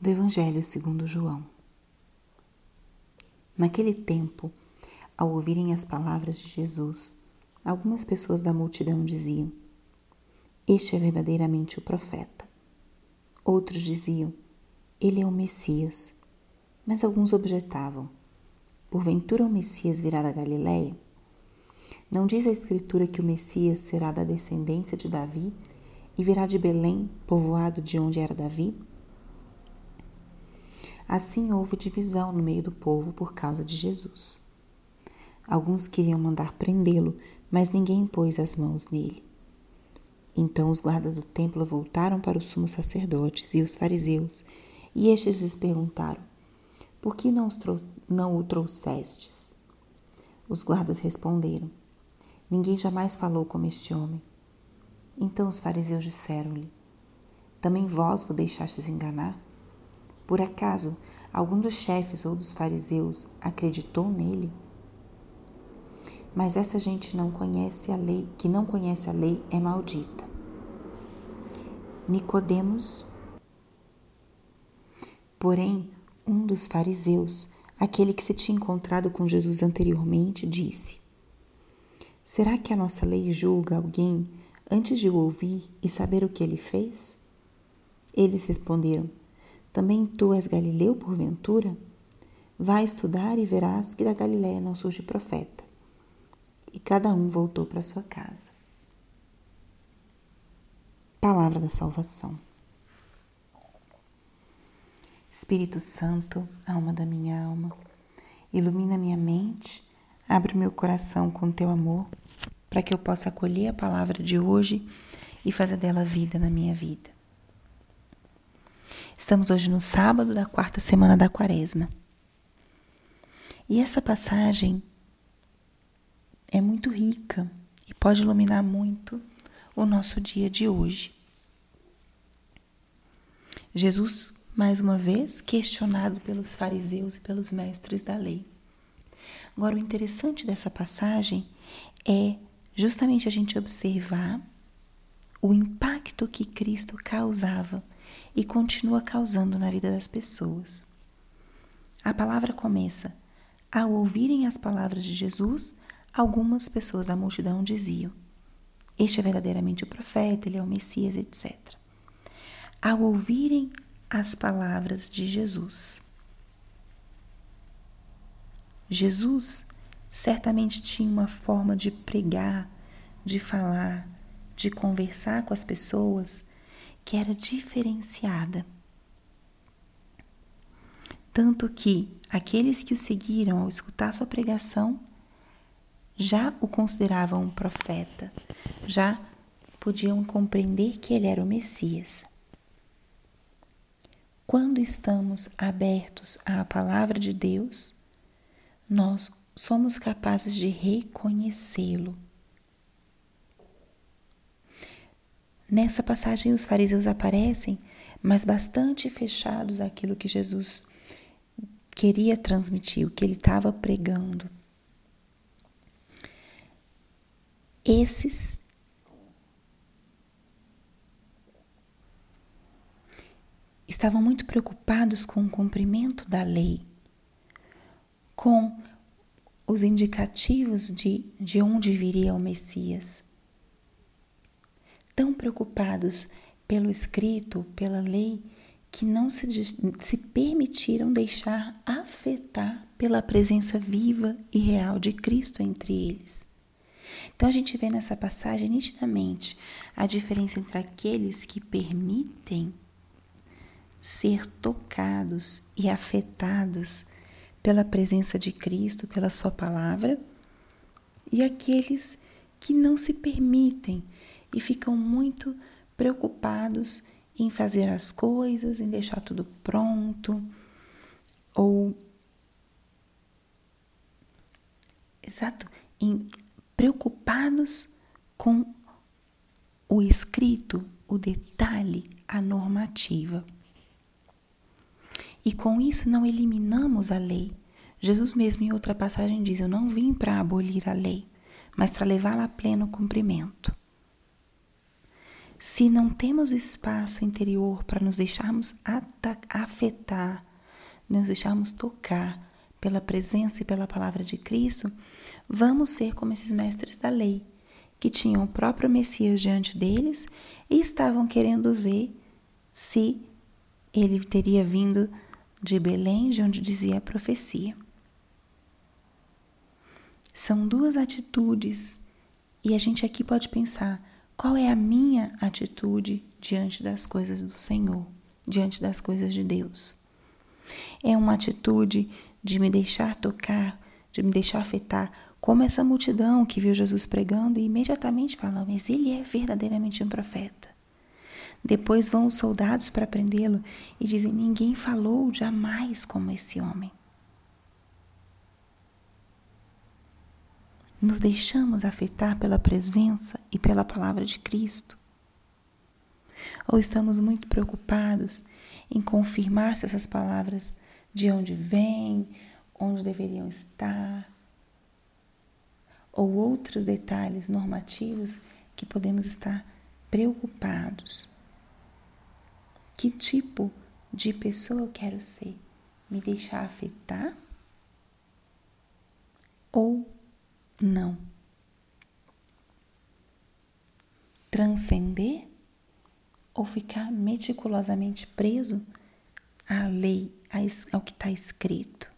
do Evangelho segundo João. Naquele tempo, ao ouvirem as palavras de Jesus, algumas pessoas da multidão diziam: Este é verdadeiramente o profeta. Outros diziam: Ele é o Messias. Mas alguns objetavam: Porventura o Messias virá da Galiléia? Não diz a Escritura que o Messias será da descendência de Davi e virá de Belém, povoado de onde era Davi? Assim houve divisão no meio do povo por causa de Jesus. Alguns queriam mandar prendê-lo, mas ninguém pôs as mãos nele. Então os guardas do templo voltaram para os sumos sacerdotes e os fariseus, e estes lhes perguntaram: Por que não, não o trouxestes? Os guardas responderam: Ninguém jamais falou como este homem. Então os fariseus disseram-lhe: Também vós vos deixastes enganar? Por acaso algum dos chefes ou dos fariseus acreditou nele? Mas essa gente não conhece a lei, que não conhece a lei é maldita. Nicodemos, porém, um dos fariseus, aquele que se tinha encontrado com Jesus anteriormente, disse: Será que a nossa lei julga alguém antes de o ouvir e saber o que ele fez? Eles responderam: também tu és Galileu, porventura? Vai estudar e verás que da Galiléia não surge profeta. E cada um voltou para sua casa. Palavra da salvação. Espírito Santo, alma da minha alma, ilumina minha mente, abre meu coração com teu amor, para que eu possa acolher a palavra de hoje e fazer dela vida na minha vida. Estamos hoje no sábado da quarta semana da quaresma. E essa passagem é muito rica e pode iluminar muito o nosso dia de hoje. Jesus, mais uma vez, questionado pelos fariseus e pelos mestres da lei. Agora, o interessante dessa passagem é justamente a gente observar o impacto que Cristo causava e continua causando na vida das pessoas. A palavra começa: ao ouvirem as palavras de Jesus, algumas pessoas da multidão diziam: Este é verdadeiramente o profeta, ele é o Messias, etc. Ao ouvirem as palavras de Jesus, Jesus certamente tinha uma forma de pregar, de falar, de conversar com as pessoas que era diferenciada. Tanto que aqueles que o seguiram ao escutar sua pregação já o consideravam um profeta, já podiam compreender que ele era o Messias. Quando estamos abertos à palavra de Deus, nós somos capazes de reconhecê-lo Nessa passagem, os fariseus aparecem, mas bastante fechados àquilo que Jesus queria transmitir, o que ele estava pregando. Esses estavam muito preocupados com o cumprimento da lei, com os indicativos de, de onde viria o Messias tão preocupados pelo escrito, pela lei, que não se, se permitiram deixar afetar pela presença viva e real de Cristo entre eles. Então a gente vê nessa passagem nitidamente a diferença entre aqueles que permitem ser tocados e afetados pela presença de Cristo, pela Sua palavra, e aqueles que não se permitem e ficam muito preocupados em fazer as coisas, em deixar tudo pronto, ou exato, em preocupados com o escrito, o detalhe, a normativa. E com isso não eliminamos a lei. Jesus mesmo em outra passagem diz: Eu não vim para abolir a lei, mas para levá-la a pleno cumprimento. Se não temos espaço interior para nos deixarmos afetar, nos deixarmos tocar pela presença e pela palavra de Cristo, vamos ser como esses mestres da lei, que tinham o próprio Messias diante deles e estavam querendo ver se ele teria vindo de Belém, de onde dizia a profecia. São duas atitudes e a gente aqui pode pensar: qual é a minha atitude diante das coisas do Senhor, diante das coisas de Deus? É uma atitude de me deixar tocar, de me deixar afetar, como essa multidão que viu Jesus pregando e imediatamente fala: Mas ele é verdadeiramente um profeta. Depois vão os soldados para prendê-lo e dizem: Ninguém falou jamais como esse homem. Nos deixamos afetar pela presença e pela palavra de Cristo? Ou estamos muito preocupados em confirmar se essas palavras de onde vêm, onde deveriam estar, ou outros detalhes normativos que podemos estar preocupados. Que tipo de pessoa eu quero ser? Me deixar afetar? Ou não? Transcender? Ou ficar meticulosamente preso à lei, ao que está escrito?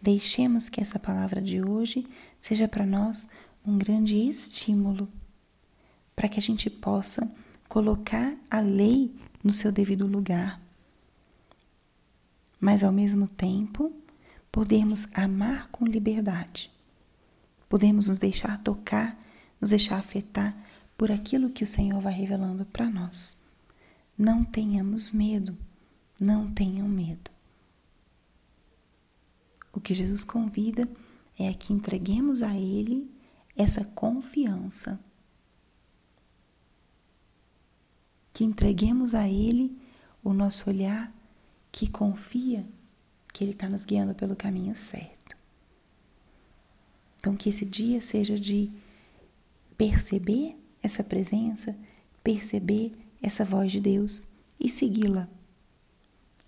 Deixemos que essa palavra de hoje seja para nós um grande estímulo para que a gente possa colocar a lei no seu devido lugar, mas ao mesmo tempo podermos amar com liberdade, podemos nos deixar tocar, nos deixar afetar por aquilo que o Senhor vai revelando para nós. Não tenhamos medo, não tenham medo. O que Jesus convida é que entreguemos a Ele essa confiança. Que entreguemos a Ele o nosso olhar que confia que Ele está nos guiando pelo caminho certo. Então, que esse dia seja de perceber essa presença, perceber essa voz de Deus e segui-la.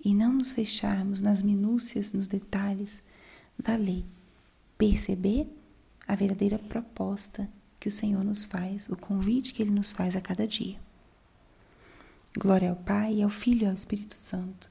E não nos fecharmos nas minúcias, nos detalhes da lei. Perceber a verdadeira proposta que o Senhor nos faz, o convite que Ele nos faz a cada dia. Glória ao Pai, ao Filho e ao Espírito Santo,